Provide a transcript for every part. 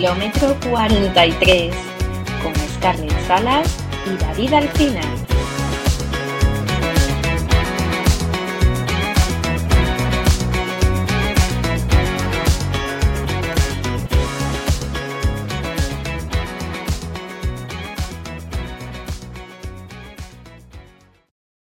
kilómetro 43 con Scarlett Salas y David Alcina.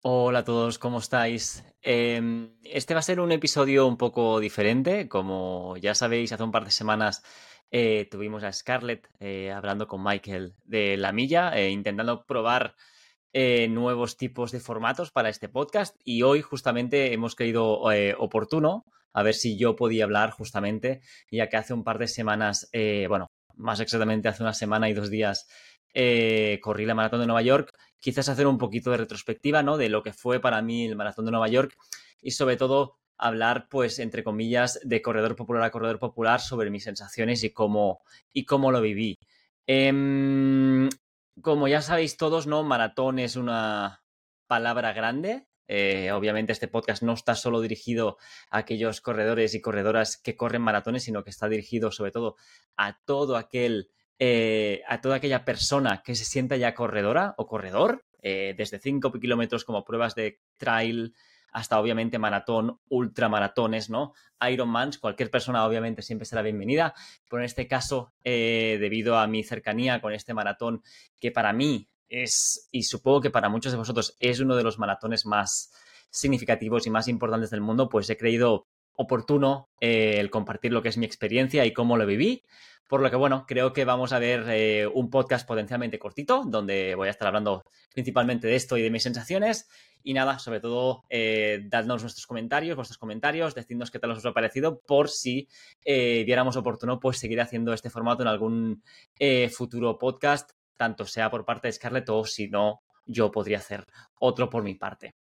Hola a todos, ¿cómo estáis? Em, este va a ser un episodio un poco diferente. Como ya sabéis, hace un par de semanas eh, tuvimos a Scarlett eh, hablando con Michael de La Milla, eh, intentando probar nuevos tipos de formatos para este podcast. Y hoy justamente hemos creído oportuno a ver si yo podía hablar justamente, ya que hace un par de semanas, bueno, más exactamente hace una semana y dos días, corrí la maratón de Nueva York. Quizás hacer un poquito de retrospectiva, ¿no? De lo que fue para mí el maratón de Nueva York y sobre todo hablar, pues, entre comillas, de corredor popular a corredor popular sobre mis sensaciones y cómo, y cómo lo viví. Em, como ya sabéis todos, ¿no? Maratón es una palabra grande. Eh, obviamente este podcast no está solo dirigido a aquellos corredores y corredoras que corren maratones, sino que está dirigido sobre todo a todo aquel, eh, a toda aquella persona que se sienta ya corredora o corredor, eh, desde 5 kilómetros como pruebas de trail, hasta obviamente maratón, ultramaratones, ¿no? Ironmans, cualquier persona obviamente siempre será bienvenida, pero en este caso, eh, debido a mi cercanía con este maratón, que para mí es, y supongo que para muchos de vosotros es uno de los maratones más significativos y más importantes del mundo, pues he creído oportuno eh, el compartir lo que es mi experiencia y cómo lo viví. Por lo que, bueno, creo que vamos a ver eh, un podcast potencialmente cortito, donde voy a estar hablando principalmente de esto y de mis sensaciones. Y nada, sobre todo, eh, dadnos nuestros comentarios, vuestros comentarios, decidnos qué tal os ha parecido, por si eh, viéramos oportuno, pues seguir haciendo este formato en algún futuro podcast, tanto sea por parte de Scarlett o si no, yo podría hacer otro por mi parte.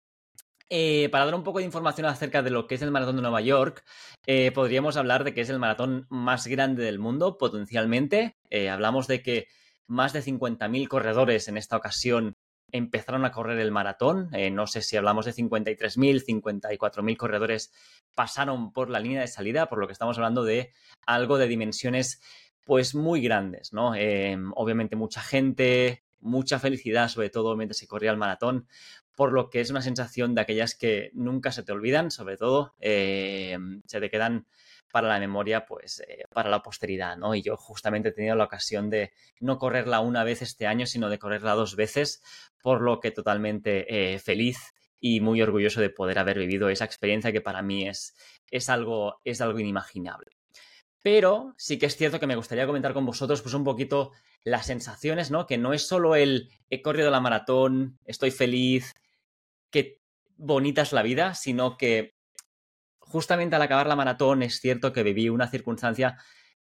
Eh, para dar un poco de información acerca de lo que es el Maratón de Nueva York, eh, podríamos hablar de que es el maratón más grande del mundo, potencialmente. Eh, hablamos de que más de 50.000 corredores en esta ocasión empezaron a correr el maratón. no sé si hablamos de 53.000, 54.000 corredores pasaron por la línea de salida, por lo que estamos hablando de algo de dimensiones pues muy grandes, ¿no? obviamente mucha gente, mucha felicidad, sobre todo mientras se corría el maratón, por lo que es una sensación de aquellas que nunca se te olvidan, sobre todo eh, se te quedan para la memoria, pues eh, para la posteridad, ¿no? Y yo justamente he tenido la ocasión de no correrla una vez este año, sino de correrla dos veces, por lo que totalmente eh, feliz y muy orgulloso de poder haber vivido esa experiencia que para mí es, es, algo, es algo inimaginable. Pero sí que es cierto que me gustaría comentar con vosotros pues un poquito las sensaciones, ¿no? Que no es solo el he corrido la maratón, estoy feliz, qué bonita es la vida, sino que justamente al acabar la maratón es cierto que viví una circunstancia,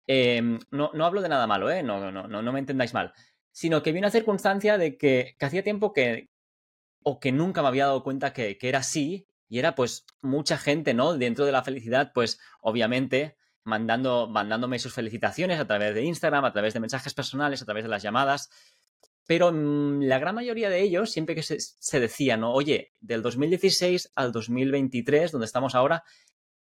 em, no, no, hablo de nada malo, ¿eh? no, no, no, no me entendáis mal, sino que vi una circunstancia de que, hacía tiempo que, o que nunca me había dado cuenta que, que, era así, y era pues mucha gente, ¿no? Dentro de la felicidad, pues obviamente mandando, mandándome sus felicitaciones a través de Instagram, a través de mensajes personales, a través de las llamadas, pero mm, la gran mayoría de ellos, siempre que se, decía, ¿no? Oye, del 2016 al 2023, donde estamos ahora,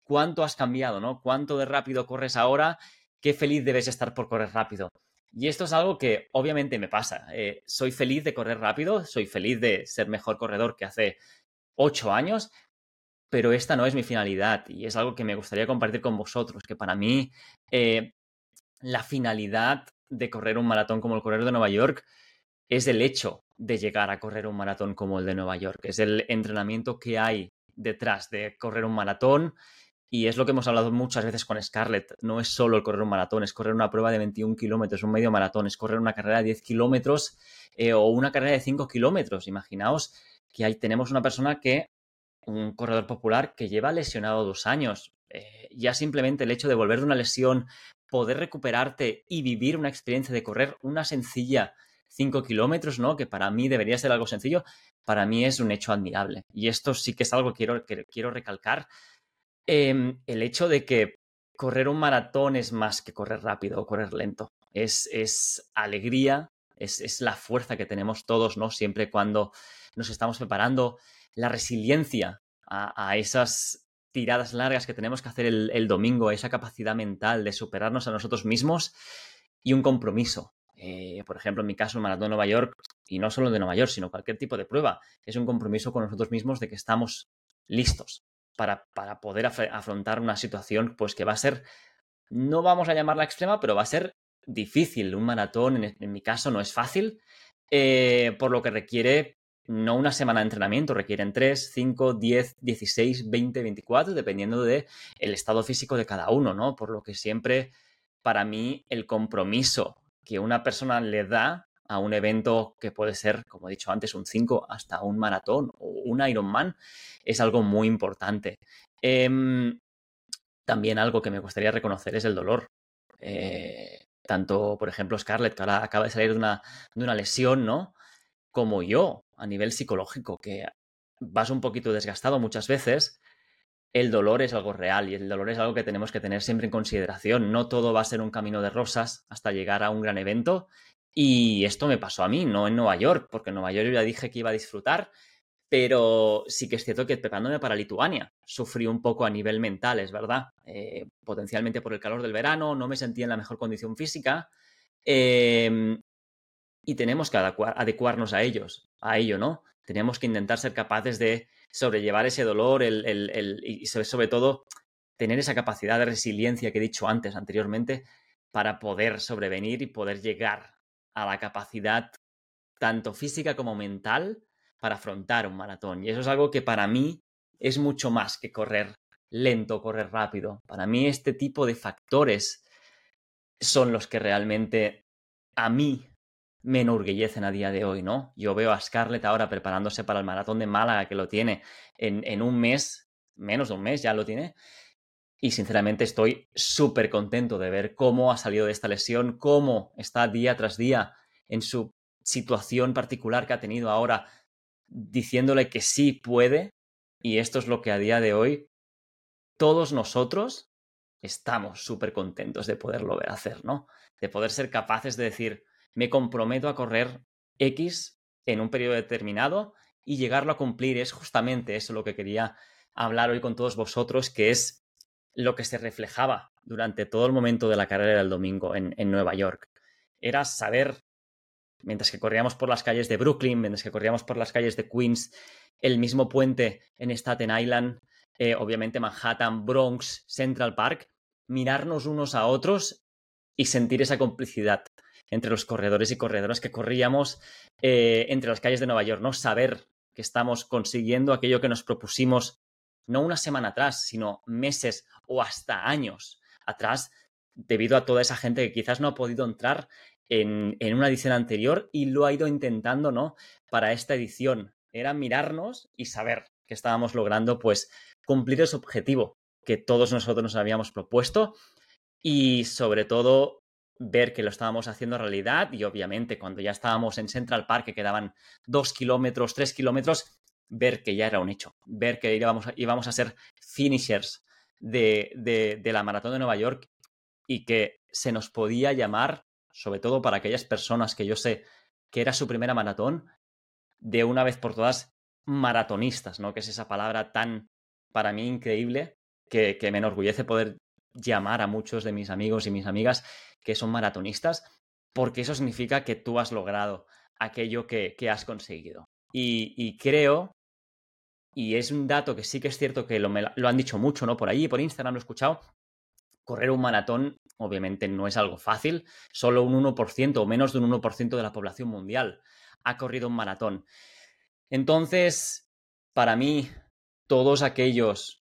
¿cuánto has cambiado, ¿no? ¿Cuánto de rápido corres ahora? ¿Qué feliz debes estar por correr rápido? Y esto es algo que obviamente me pasa. Eh, soy feliz de correr rápido, soy feliz de ser mejor corredor que hace ocho años, pero esta no es mi finalidad y es algo que me gustaría compartir con vosotros, que para mí eh, la finalidad de correr un maratón como el Correr de Nueva York es el hecho de llegar a correr un maratón como el de Nueva York, es el entrenamiento que hay detrás de correr un maratón y es lo que hemos hablado muchas veces con Scarlett, no es solo el correr un maratón, es correr una prueba de 21 kilómetros, un medio maratón, es correr una carrera de 10 kilómetros eh, o una carrera de 5 kilómetros. Imaginaos que ahí tenemos una persona que, un corredor popular que lleva lesionado dos años. Eh, ya simplemente el hecho de volver de una lesión, poder recuperarte y vivir una experiencia de correr una sencilla 5 kilómetros, ¿no? Que para mí debería ser algo sencillo, para mí es un hecho admirable. Y esto sí que es algo que quiero, que quiero recalcar. Em, el hecho de que correr un maratón es más que correr rápido o correr lento. Es, es alegría, es, es, la fuerza que tenemos todos, ¿no? Siempre cuando nos estamos preparando, la resiliencia a, esas tiradas largas que tenemos que hacer el, el domingo, esa capacidad mental de superarnos a nosotros mismos y un compromiso. Eh, por ejemplo, en mi caso, el Maratón de Nueva York, y no solo de Nueva York, sino cualquier tipo de prueba, es un compromiso con nosotros mismos de que estamos listos para, para poder afrontar una situación pues que va a ser, no vamos a llamarla extrema, pero va a ser difícil. Un maratón, en, mi caso, no es fácil, eh, por lo que requiere no una semana de entrenamiento, requieren 3, 5, 10, 16, 20, 24, dependiendo del el estado físico de cada uno, ¿no? Por lo que siempre, para mí, el compromiso que una persona le da a un evento que puede ser, como he dicho antes, un 5 hasta un maratón o un Ironman, es algo muy importante. Em, también algo que me gustaría reconocer es el dolor. Eh, tanto, por ejemplo, Scarlett, que ahora acaba de salir de una, de una lesión, ¿no? Como yo, a nivel psicológico, que vas un poquito desgastado muchas veces, el dolor es algo real y el dolor es algo que tenemos que tener siempre en consideración. No todo va a ser un camino de rosas hasta llegar a un gran evento. Y esto me pasó a mí, no en Nueva York, porque en Nueva York yo ya dije que iba a disfrutar, pero sí que es cierto que preparándome para Lituania sufrí un poco a nivel mental, es verdad. Eh, potencialmente por el calor del verano, no me sentía en la mejor condición física. Em, y tenemos que adecuarnos a ellos, a ello, ¿no? Tenemos que intentar ser capaces de sobrellevar ese dolor el, y sobre todo tener esa capacidad de resiliencia que he dicho antes, anteriormente, para poder sobrevenir y poder llegar a la capacidad tanto física como mental para afrontar un maratón. Y eso es algo que para mí es mucho más que correr lento, correr rápido. Para mí este tipo de factores son los que realmente a mí me enorgullecen a día de hoy, ¿no? Yo veo a Scarlett ahora preparándose para el maratón de Málaga, que lo tiene en, un mes, menos de un mes ya lo tiene, y sinceramente estoy súper contento de ver cómo ha salido de esta lesión, cómo está día tras día en su situación particular que ha tenido ahora, diciéndole que sí puede, y esto es lo que a día de hoy todos nosotros estamos súper contentos de poderlo ver hacer, ¿no? De poder ser capaces de decir, me comprometo a correr X en un periodo determinado y llegarlo a cumplir. Es justamente eso lo que quería hablar hoy con todos vosotros, que es lo que se reflejaba durante todo el momento de la carrera del domingo en, Nueva York. Era saber, mientras que corríamos por las calles de Brooklyn, mientras que corríamos por las calles de Queens, el mismo puente en Staten Island, eh, obviamente Manhattan, Bronx, Central Park, mirarnos unos a otros y sentir esa complicidad entre los corredores y corredoras que corríamos eh, entre las calles de Nueva York, ¿no? Saber que estamos consiguiendo aquello que nos propusimos no una semana atrás, sino meses o hasta años atrás, debido a toda esa gente que quizás no ha podido entrar en, en una edición anterior y lo ha ido intentando, ¿no? Para esta edición. Era mirarnos y saber que estábamos logrando, pues, cumplir ese objetivo que todos nosotros nos habíamos propuesto y sobre todo ver que lo estábamos haciendo realidad y obviamente cuando ya estábamos en Central Park, que quedaban dos kilómetros, tres kilómetros, ver que ya era un hecho, ver que íbamos a, íbamos a ser finishers de, de, la maratón de Nueva York y que se nos podía llamar, sobre todo para aquellas personas que yo sé que era su primera maratón, de una vez por todas maratonistas, ¿no? Que es esa palabra tan, para mí, increíble, que, que me enorgullece poder llamar a muchos de mis amigos y mis amigas que son maratonistas, porque eso significa que tú has logrado aquello que, has conseguido. Y, creo, y es un dato que sí que es cierto que lo, lo han dicho mucho, ¿no? Por ahí, por Instagram lo he escuchado, correr un maratón obviamente no es algo fácil, solo un 1% o menos de un 1% de la población mundial ha corrido un maratón. Entonces, para mí, todos aquellos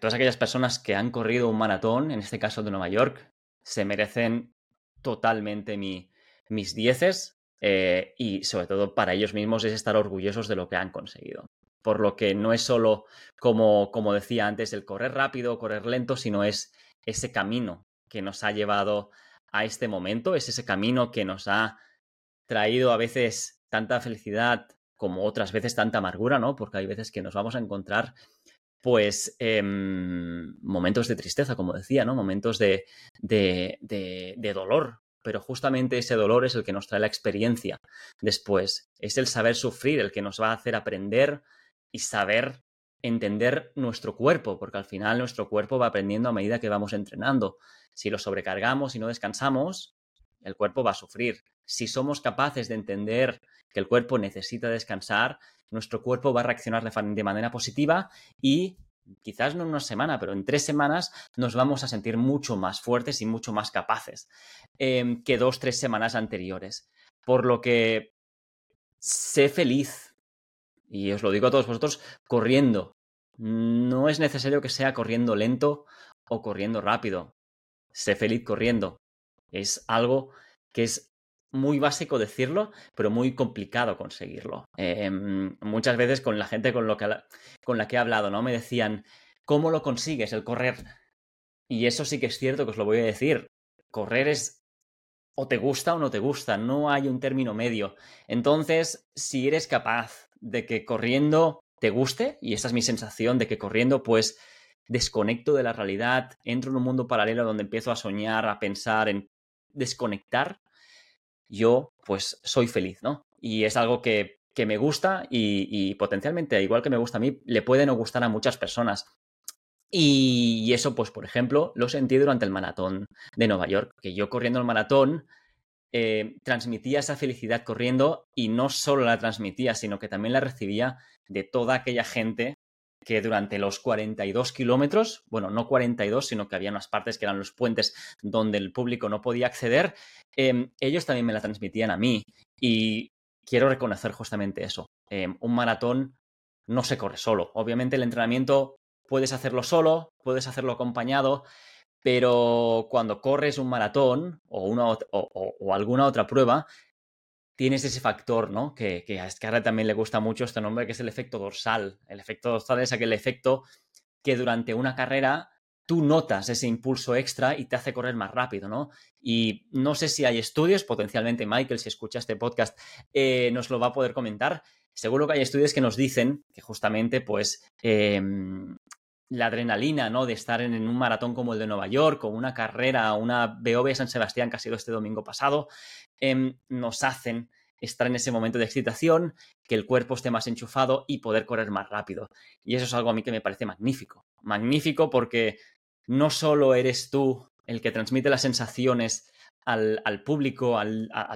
todas aquellas personas que han corrido un maratón, en este caso de Nueva York, se merecen totalmente mis dieces eh, y sobre todo para ellos mismos es estar orgullosos de lo que han conseguido. Por lo que no es solo, como, como decía antes, el correr rápido, correr lento, sino es ese camino que nos ha llevado a este momento, es ese camino que nos ha traído a veces tanta felicidad como otras veces tanta amargura, ¿no? Porque hay veces que nos vamos a encontrar pues em, momentos de tristeza, como decía, ¿no? Momentos de, de, de, dolor. Pero justamente ese dolor es el que nos trae la experiencia después. Es el saber sufrir el que nos va a hacer aprender y saber entender nuestro cuerpo, porque al final nuestro cuerpo va aprendiendo a medida que vamos entrenando. Si lo sobrecargamos y no descansamos, el cuerpo va a sufrir. Si somos capaces de entender que el cuerpo necesita descansar, nuestro cuerpo va a reaccionar de manera positiva y quizás no en una semana, pero en tres semanas nos vamos a sentir mucho más fuertes y mucho más capaces em, que dos, tres semanas anteriores. Por lo que sé feliz, y os lo digo a todos vosotros, corriendo. No es necesario que sea corriendo lento o corriendo rápido. Sé feliz corriendo. Es algo que es muy básico decirlo, pero muy complicado conseguirlo. Em, muchas veces con la gente con, lo que, con la que he hablado, ¿no? Me decían, ¿cómo lo consigues el correr? Y eso sí que es cierto que os lo voy a decir. Correr es o te gusta o no te gusta, no hay un término medio. Entonces, si eres capaz de que corriendo te guste, y esa es mi sensación de que corriendo pues desconecto de la realidad, entro en un mundo paralelo donde empiezo a soñar, a pensar en desconectar, yo pues soy feliz, ¿no? Y es algo que, me gusta y, potencialmente, igual que me gusta a mí, le puede no gustar a muchas personas. Y eso, pues, por ejemplo, lo sentí durante el maratón de Nueva York, que yo corriendo el maratón eh, transmitía esa felicidad corriendo y no solo la transmitía, sino que también la recibía de toda aquella gente que durante los 42 kilómetros, bueno, no 42, sino que había unas partes que eran los puentes donde el público no podía acceder, em, ellos también me la transmitían a mí. Y quiero reconocer justamente eso. Em, un maratón no se corre solo. Obviamente el entrenamiento puedes hacerlo solo, puedes hacerlo acompañado, pero cuando corres un maratón o, una, o alguna otra prueba, tienes ese factor, ¿no? Que, a Scarlett también le gusta mucho este nombre, que es el efecto dorsal. El efecto dorsal es aquel efecto que durante una carrera tú notas ese impulso extra y te hace correr más rápido, ¿no? Y no sé si hay estudios, potencialmente Michael, si escucha este podcast, eh, nos lo va a poder comentar. Seguro que hay estudios que nos dicen que justamente, pues, em, la adrenalina, ¿no? De estar en, un maratón como el de Nueva York o una carrera, una BOV San Sebastián que ha sido este domingo pasado, em, nos hacen estar en ese momento de excitación, que el cuerpo esté más enchufado y poder correr más rápido. Y eso es algo a mí que me parece magnífico. Magnífico porque no solo eres tú el que transmite las sensaciones al, público, a,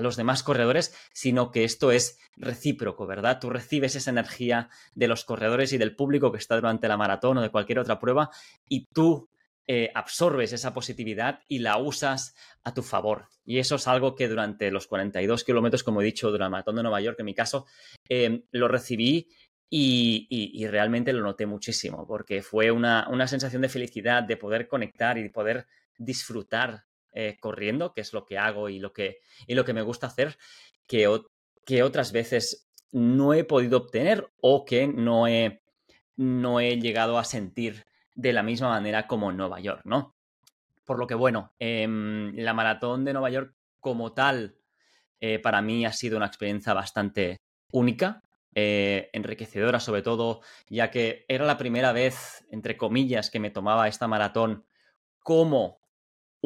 los demás corredores, sino que esto es recíproco, ¿verdad? Tú recibes esa energía de los corredores y del público que está durante la maratón o de cualquier otra prueba y tú eh, absorbes esa positividad y la usas a tu favor. Y eso es algo que durante los 42 kilómetros, como he dicho, durante la maratón de Nueva York, en mi caso, em, lo recibí y, realmente lo noté muchísimo, porque fue una, una sensación de felicidad, de poder conectar y de poder disfrutar eh, corriendo, que es lo que hago y lo que, y lo que me gusta hacer, que, que otras veces no he podido obtener o que no he, no he llegado a sentir de la misma manera como en Nueva York, ¿no? Por lo que, bueno, em, la maratón de Nueva York como tal, eh, para mí ha sido una experiencia bastante única, eh, enriquecedora sobre todo, ya que era la primera vez, entre comillas, que me tomaba esta maratón como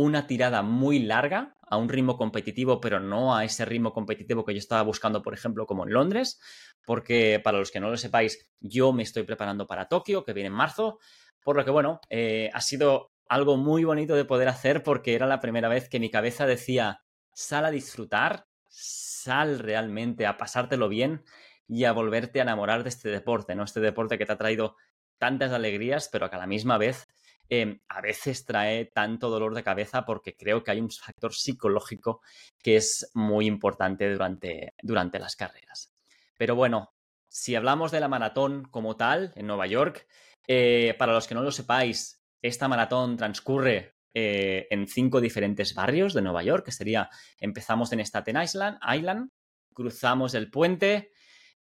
una tirada muy larga a un ritmo competitivo, pero no a ese ritmo competitivo que yo estaba buscando, por ejemplo, como en Londres, porque para los que no lo sepáis, yo me estoy preparando para Tokio, que viene en marzo, por lo que, bueno, eh, ha sido algo muy bonito de poder hacer porque era la primera vez que mi cabeza decía, sal a disfrutar, sal realmente a pasártelo bien y a volverte a enamorar de este deporte, ¿no? Este deporte que te ha traído tantas alegrías, pero que a la misma vez Em, a veces trae tanto dolor de cabeza porque creo que hay un factor psicológico que es muy importante durante, durante las carreras. Pero bueno, si hablamos de la maratón como tal en Nueva York, eh, para los que no lo sepáis, esta maratón transcurre eh, en cinco diferentes barrios de Nueva York, que sería, empezamos en Staten Island, Island cruzamos el puente,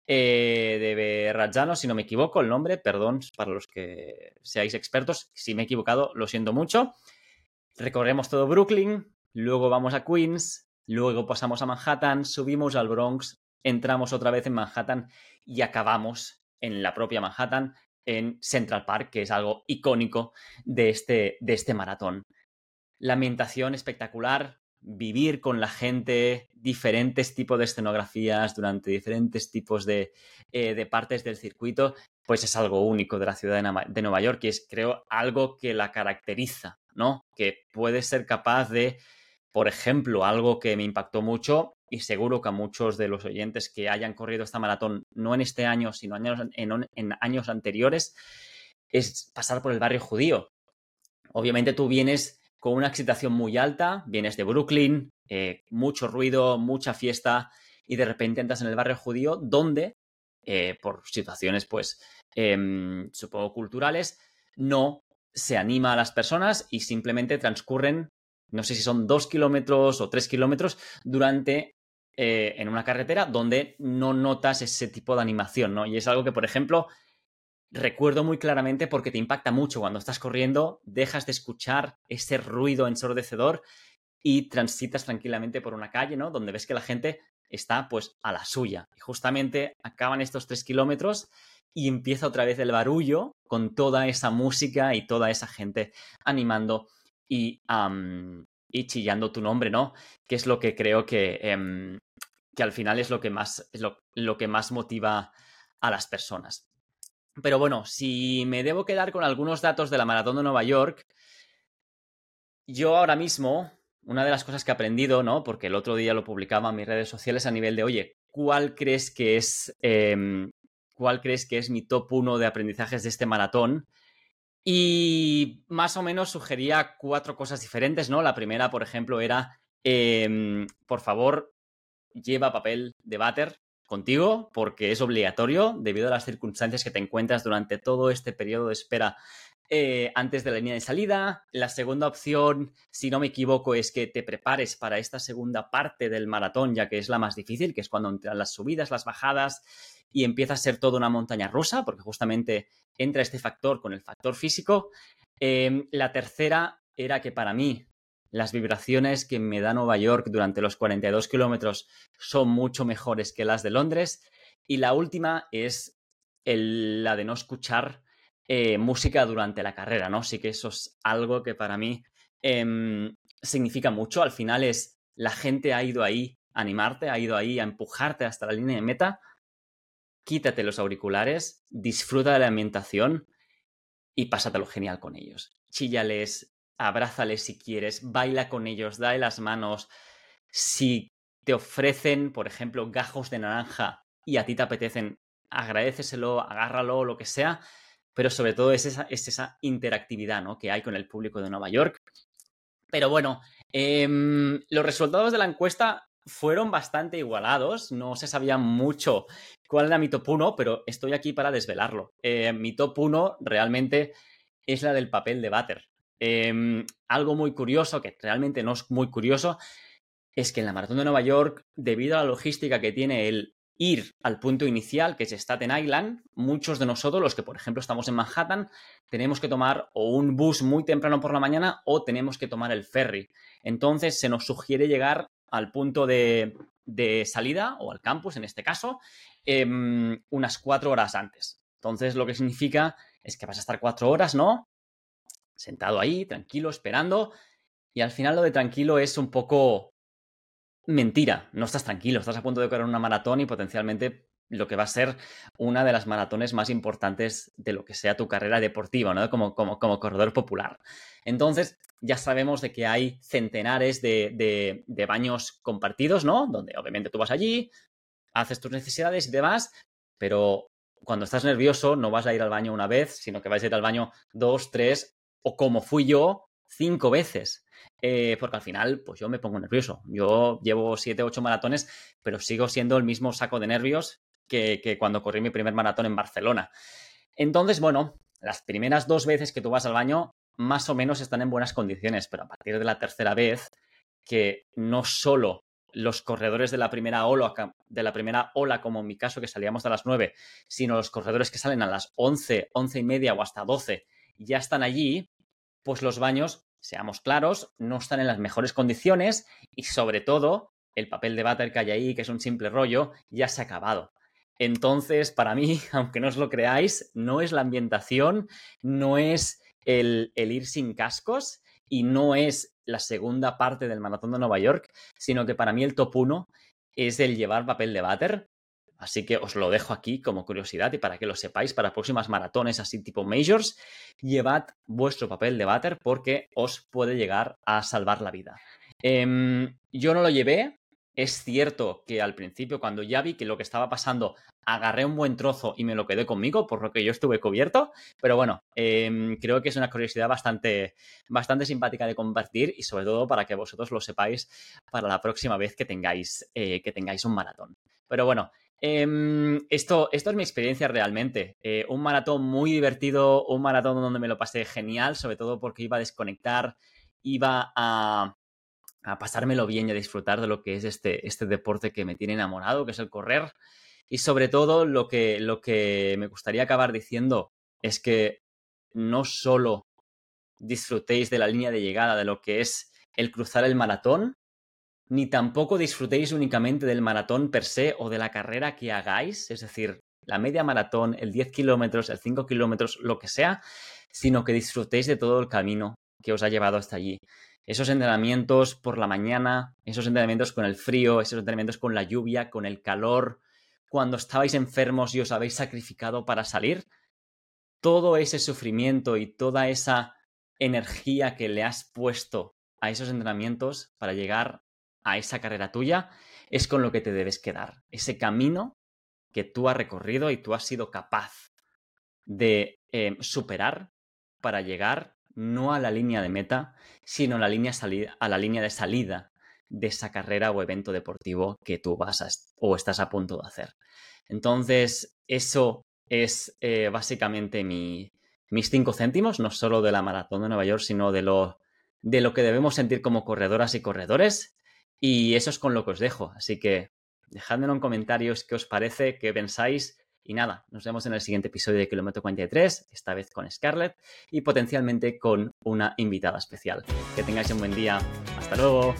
eh, de Rajano, si no me equivoco, el nombre, perdón para los que seáis expertos, si me he equivocado, lo siento mucho. Recorremos todo Brooklyn, luego vamos a Queens, luego pasamos a Manhattan, subimos al Bronx, entramos otra vez en Manhattan y acabamos en la propia Manhattan, en Central Park, que es algo icónico de este, de este maratón. La ambientación espectacular, vivir con la gente diferentes tipos de escenografías durante diferentes tipos de, eh, partes del circuito, pues es algo único de la ciudad de, Nueva York y es, creo, algo que la caracteriza, ¿no? Que puede ser capaz de por ejemplo, algo que me impactó mucho y seguro que a muchos de los oyentes que hayan corrido esta maratón, no en este año, sino en, años anteriores, es pasar por el barrio judío. Obviamente tú vienes con una excitación muy alta, vienes de Brooklyn, eh, mucho ruido, mucha fiesta, y de repente entras en el barrio judío donde, eh, por situaciones, pues, em, supongo culturales, no se anima a las personas y simplemente transcurren, no sé si son dos kilómetros o tres kilómetros, durante eh, en una carretera donde no notas ese tipo de animación, ¿no? Y es algo que, por ejemplo, recuerdo muy claramente porque te impacta mucho cuando estás corriendo, dejas de escuchar ese ruido ensordecedor y transitas tranquilamente por una calle, ¿no? Donde ves que la gente está pues a la suya. Y justamente acaban estos tres kilómetros y empieza otra vez el barullo con toda esa música y toda esa gente animando y, y chillando tu nombre, ¿no? Que es lo que creo que, em, que al final es lo que más, es lo, que más motiva a las personas. Pero bueno, si me debo quedar con algunos datos de la Maratón de Nueva York, yo ahora mismo, una de las cosas que he aprendido, ¿no? Porque el otro día lo publicaba en mis redes sociales a nivel de, oye, ¿cuál crees que es, em, cuál crees que es mi top 1 de aprendizajes de este maratón? Y más o menos sugería cuatro cosas diferentes, ¿no? La primera, por ejemplo, era, em, por favor, lleva papel de váter contigo porque es obligatorio debido a las circunstancias que te encuentras durante todo este periodo de espera eh, antes de la línea de salida. La segunda opción, si no me equivoco, es que te prepares para esta segunda parte del maratón, ya que es la más difícil, que es cuando entran las subidas, las bajadas y empieza a ser toda una montaña rusa, porque justamente entra este factor con el factor físico. Em, la tercera era que para mí las vibraciones que me da Nueva York durante los 42 kilómetros son mucho mejores que las de Londres. Y la última es la de no escuchar eh, música durante la carrera, ¿no? Sí que eso es algo que para mí em, significa mucho. Al final es la gente ha ido ahí a animarte, ha ido ahí a empujarte hasta la línea de meta. Quítate los auriculares, disfruta de la ambientación y pásatelo genial con ellos. Chíllales, abrázales si quieres, baila con ellos, dale las manos. Si te ofrecen, por ejemplo, gajos de naranja y a ti te apetecen, agradeceselo, agárralo, lo que sea, pero sobre todo es esa, es esa interactividad ¿no? que hay con el público de Nueva York. Pero bueno, em, los resultados de la encuesta fueron bastante igualados, no se sabía mucho cuál era mi top 1, pero estoy aquí para desvelarlo. Eh, mi top 1 realmente es la del papel de váter. Em, algo muy curioso, que realmente no es muy curioso, es que en la Maratón de Nueva York, debido a la logística que tiene el ir al punto inicial, que es Staten Island, muchos de nosotros, los que por ejemplo estamos en Manhattan, tenemos que tomar o un bus muy temprano por la mañana o tenemos que tomar el ferry. Entonces se nos sugiere llegar al punto de, salida o al campus, en este caso, em, unas cuatro horas antes. Entonces lo que significa es que vas a estar cuatro horas, ¿no? Sentado ahí, tranquilo, esperando. Y al final lo de tranquilo es un poco mentira. No estás tranquilo, estás a punto de correr una maratón y potencialmente lo que va a ser una de las maratones más importantes de lo que sea tu carrera deportiva, ¿no? Como, como, corredor popular. Entonces, ya sabemos de que hay centenares de, de, baños compartidos, ¿no? Donde obviamente tú vas allí, haces tus necesidades y demás, pero cuando estás nervioso no vas a ir al baño una vez, sino que vas a ir al baño dos, tres o como fui yo cinco veces. Eh, porque al final, pues yo me pongo nervioso. Yo llevo siete, ocho maratones, pero sigo siendo el mismo saco de nervios que, cuando corrí mi primer maratón en Barcelona. Entonces, bueno, las primeras dos veces que tú vas al baño, más o menos están en buenas condiciones, pero a partir de la tercera vez, que no solo los corredores de la primera ola, de la primera ola, como en mi caso, que salíamos a las nueve, sino los corredores que salen a las once, once y media o hasta doce, ya están allí, pues los baños, seamos claros, no están en las mejores condiciones y sobre todo el papel de váter que hay ahí, que es un simple rollo, ya se ha acabado. Entonces, para mí, aunque no os lo creáis, no es la ambientación, no es el, ir sin cascos y no es la segunda parte del maratón de Nueva York, sino que para mí el top 1 es el llevar papel de váter, Así que os lo dejo aquí como curiosidad y para que lo sepáis para próximas maratones así tipo majors, llevad vuestro papel de váter porque os puede llegar a salvar la vida. Em, yo no lo llevé. Es cierto que al principio, cuando ya vi que lo que estaba pasando, agarré un buen trozo y me lo quedé conmigo, por lo que yo estuve cubierto. Pero bueno, em, creo que es una curiosidad bastante, bastante simpática de compartir y sobre todo para que vosotros lo sepáis para la próxima vez que tengáis, eh, que tengáis un maratón. Pero bueno, em, esto, esto es mi experiencia realmente. Eh, un maratón muy divertido, un maratón donde me lo pasé genial, sobre todo porque iba a desconectar, iba a, a pasármelo bien y a disfrutar de lo que es este, este deporte que me tiene enamorado, que es el correr. Y sobre todo lo que, lo que me gustaría acabar diciendo es que no solo disfrutéis de la línea de llegada, de lo que es el cruzar el maratón, ni tampoco disfrutéis únicamente del maratón per se o de la carrera que hagáis, es decir, la media maratón, el 10 kilómetros, el 5 kilómetros, lo que sea, sino que disfrutéis de todo el camino que os ha llevado hasta allí. Esos entrenamientos por la mañana, esos entrenamientos con el frío, esos entrenamientos con la lluvia, con el calor, cuando estabais enfermos y os habéis sacrificado para salir, todo ese sufrimiento y toda esa energía que le has puesto a esos entrenamientos para llegar a esa carrera tuya es con lo que te debes quedar. Ese camino que tú has recorrido y tú has sido capaz de eh, superar para llegar no a la línea de meta, sino a la línea, a la línea de salida de esa carrera o evento deportivo que tú vas o estás a punto de hacer. Entonces, eso es eh, básicamente mis cinco céntimos, no solo de la maratón de Nueva York, sino de lo, de lo que debemos sentir como corredoras y corredores. Y eso es con lo que os dejo. Así que dejadme en comentarios qué os parece, qué pensáis y nada, nos vemos en el siguiente episodio de Kilómetro 43, esta vez con Scarlett y potencialmente con una invitada especial. Que tengáis un buen día. Hasta luego.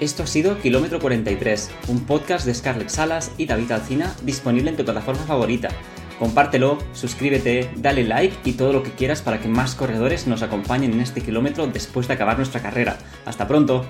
Esto ha sido Kilómetro 43, un podcast de Scarlett Salas y David Alcina disponible en tu plataforma favorita. Compártelo, suscríbete, dale like y todo lo que quieras para que más corredores nos acompañen en este kilómetro después de acabar nuestra carrera. Hasta pronto.